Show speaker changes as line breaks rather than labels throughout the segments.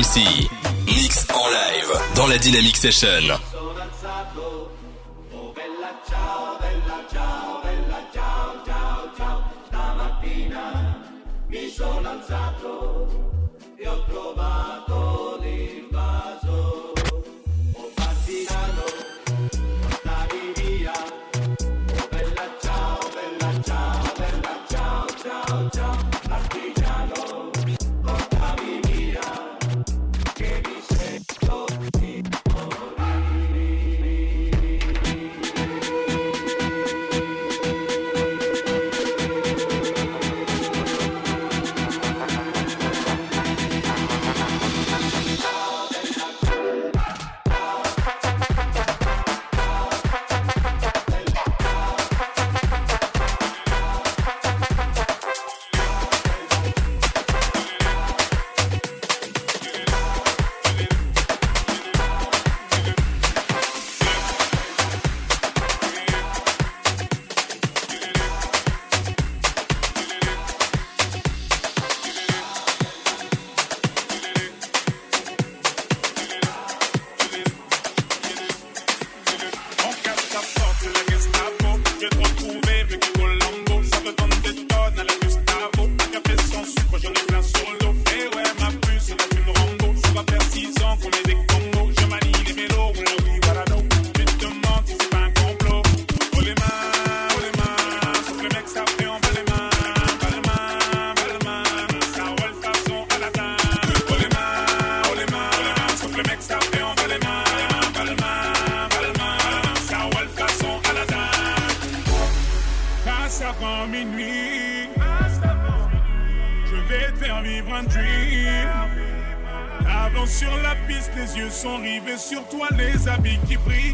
C. Mix en live dans la Dynamic Session.
toi les amis qui brillent.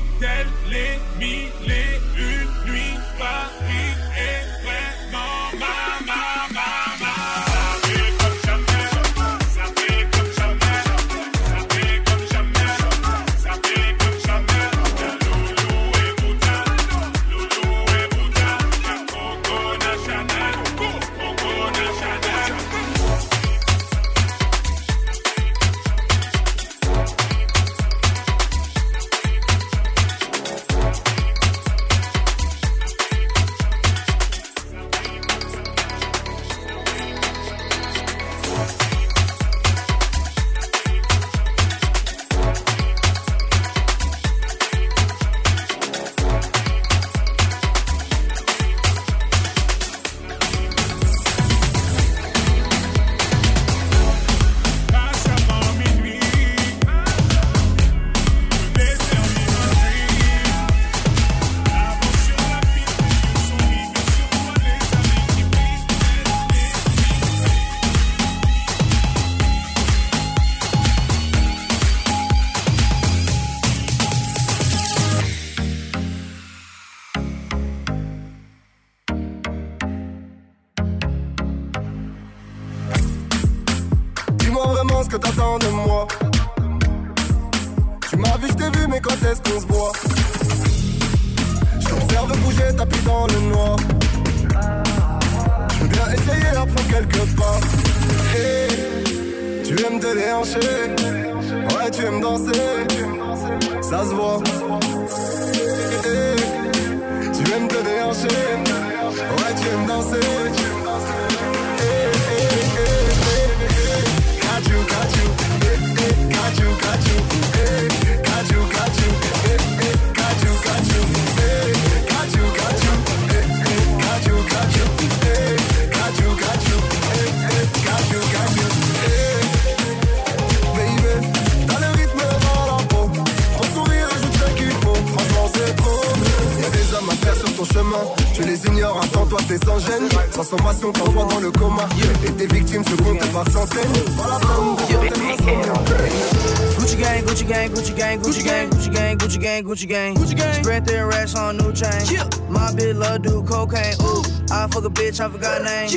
Bitch love do cocaine. Ooh. I fuck a bitch, I forgot name.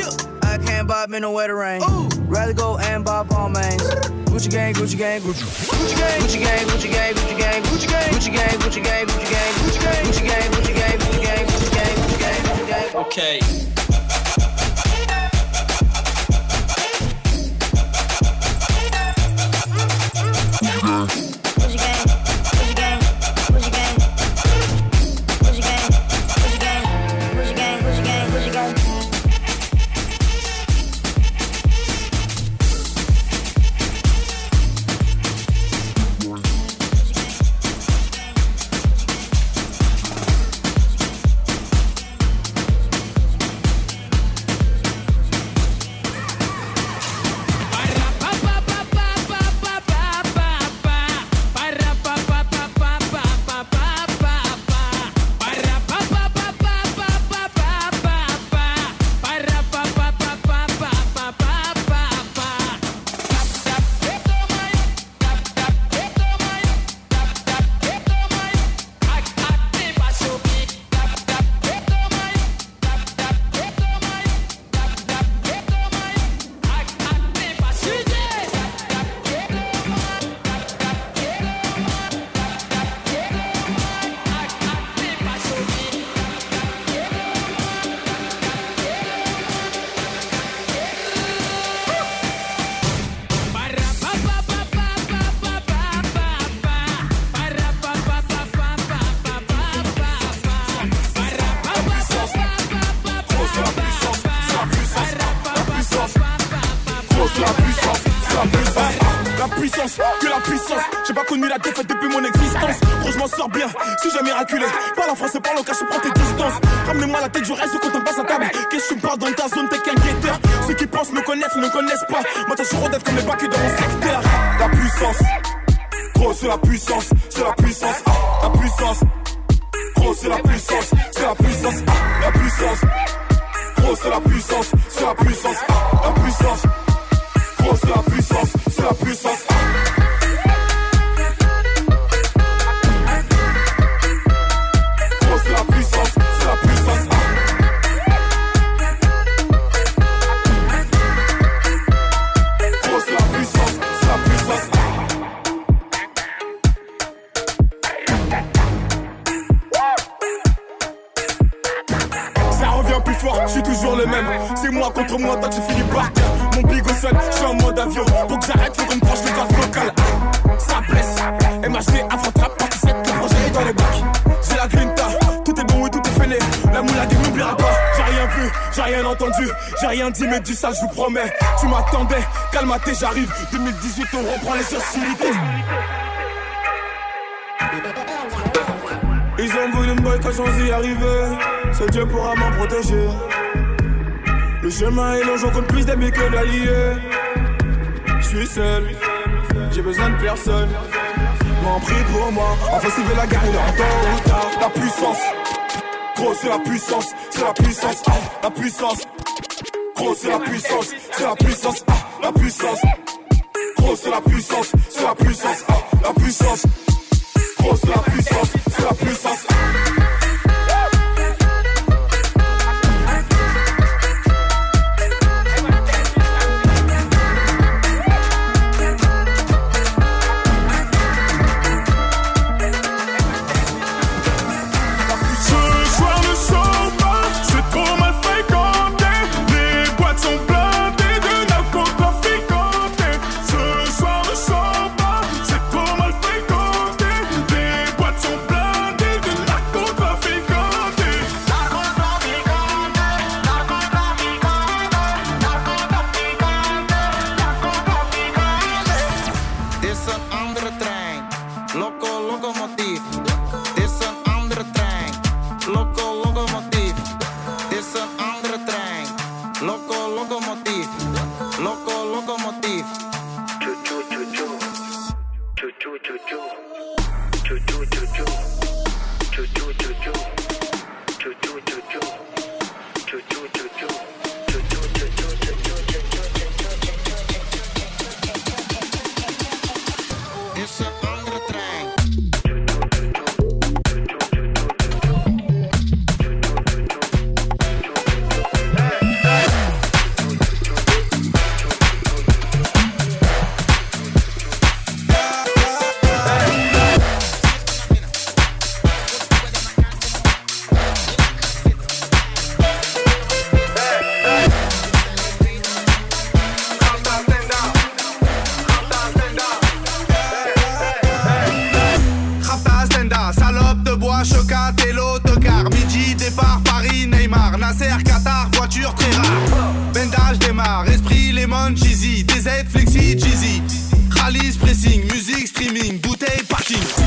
I can't bob me no wetter rain. Ooh. Rather go and bob on mains. Gucci gang, Gucci gang, Gucci. Gucci gang, Gucci gang, Gucci gang, Gucci gang, Gucci gang, Gucci gang, Gucci gang, Gucci gang, Gucci gang, Gucci gang, Gucci gang, Gucci gang, Gucci gang, Gucci gang, Gucci gang. Okay.
Que la puissance. J'ai pas connu la défaite depuis mon existence. Gros, je m'en sors bien, si j'ai miraculé. Parle en français, parle en cache, prends tes distances. Ramenez-moi la tête du reste quand on passe à table. Qu'est-ce que tu me parles dans ta zone, t'es qu'un guetteur? Ceux qui pensent me connaissent, ne connaissent pas. Moi, je suis rodef comme les bacs dans mon secteur. La puissance, gros, c'est la puissance, c'est la puissance, la puissance. Gros, c'est la puissance, c'est la puissance, la puissance. Gros, c'est la puissance, c'est la puissance, la puissance. Gros, c'est la puissance, c'est la puissance. J'arrive. 2018, on reprend les sociétés. Ils ont voulu me boycotter sans y arriver. Seul Dieu pourra m'en protéger. Le chemin est long, j'en compte plus d'amis que d'alliés. Je suis seul, j'ai besoin de personne. M'en prie pour moi, enfin s'il veut la guerre, il est en temps ou tard. La puissance, gros c'est la puissance, c'est la puissance, ah, la puissance. Gros c'est la puissance, c'est la puissance, ah, la puissance. Gros la puissance, c'est la puissance, ah, la puissance. Gros la puissance, c'est la puissance.
Ce
flexi, cheesy. Rallye, pressing, musique, streaming, bouteille, parking.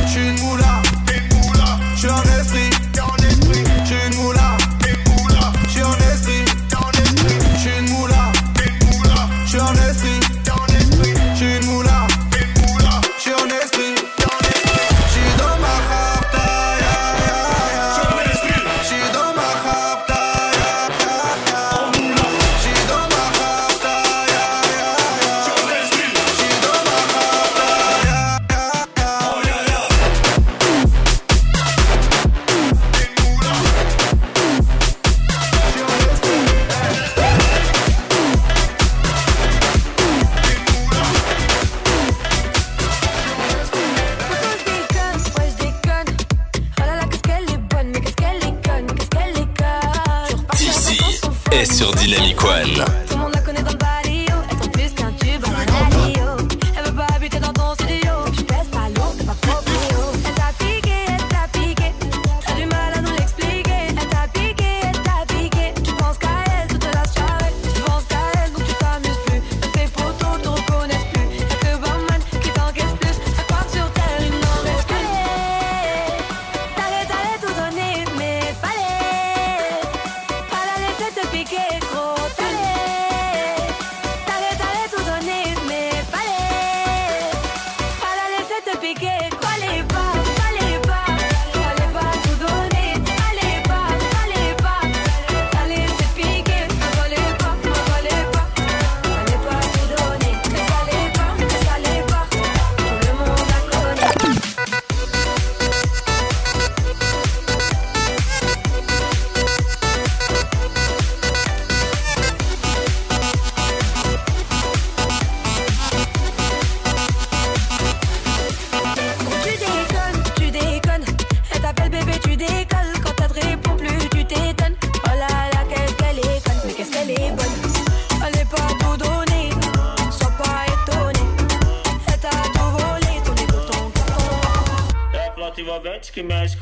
Est sur
Dynamic One.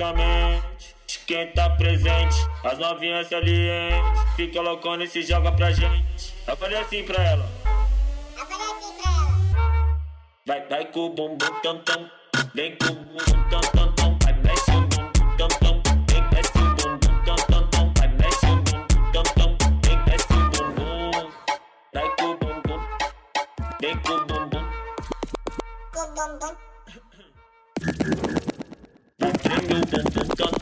Que
mexe com a mente. De quem tá presente, as novinhas salientes. Fica loucona e se joga pra gente. Eu falei assim pra ela.
Eu falei assim pra ela.
Vai, vai com o bumbum tam tam. Vem com o bumbum tam tam Computer.com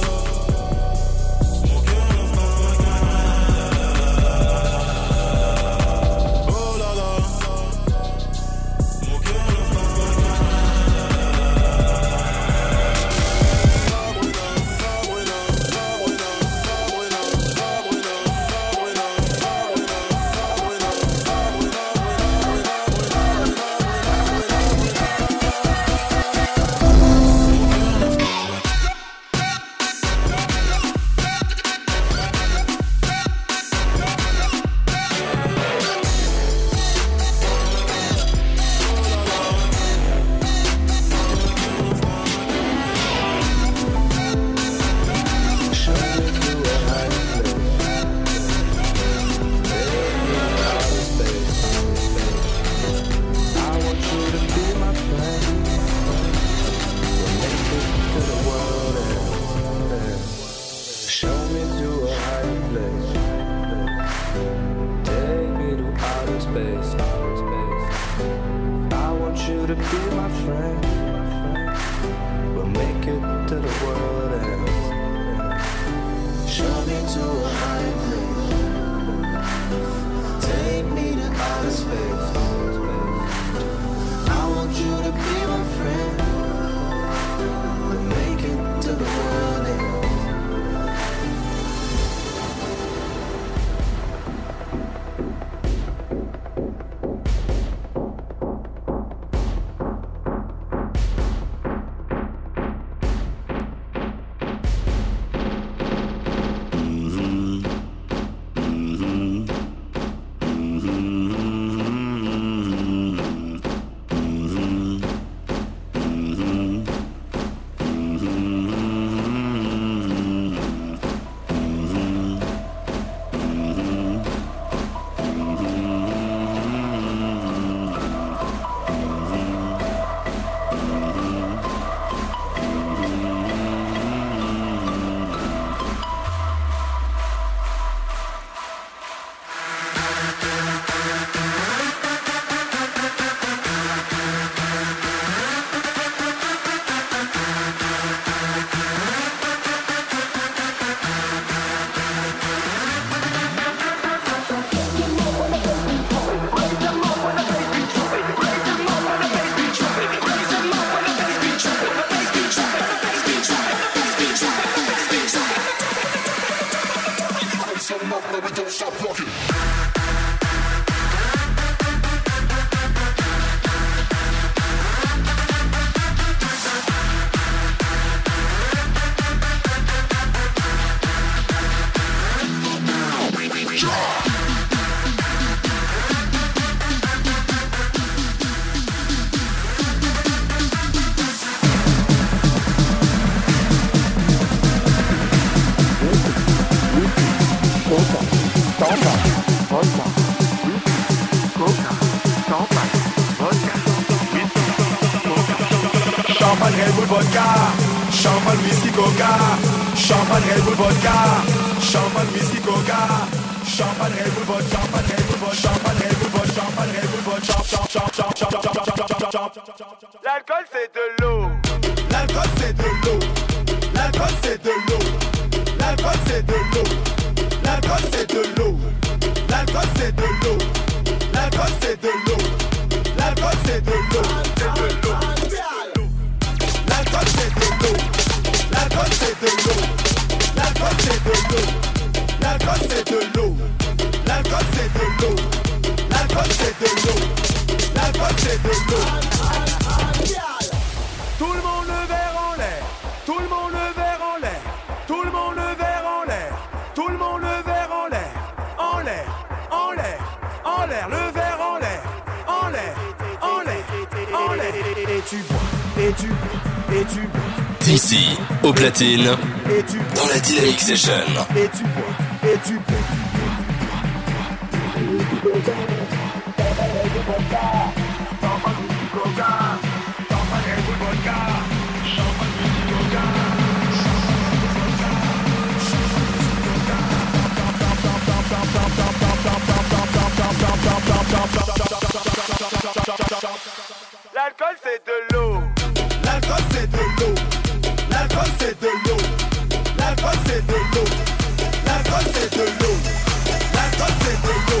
Show me to a higher
Champagne, Red Bull, vodka. Champagne, whisky, coca. Champagne, Red Bull, vodka. Champagne, Red Bull, vodka. Champagne, Red Bull, vodka. Champagne, Red Bull, vodka. L'alcool, c'est de l'eau. Et tu bois. Et tu bois. Et tu bois.
D'ici au platine,
Et tu bois.
dans la Dynamic Session.
Et tu bois. Et tu bois. L'alcool c'est de l'eau. L'alcool c'est de l'eau. L'alcool c'est de l'eau. L'alcool c'est de l'eau. L'alcool c'est de l'eau. L'alcool c'est de l'eau.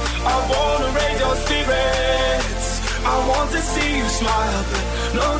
I wanna raise your spirits. I want to see you smile, but no,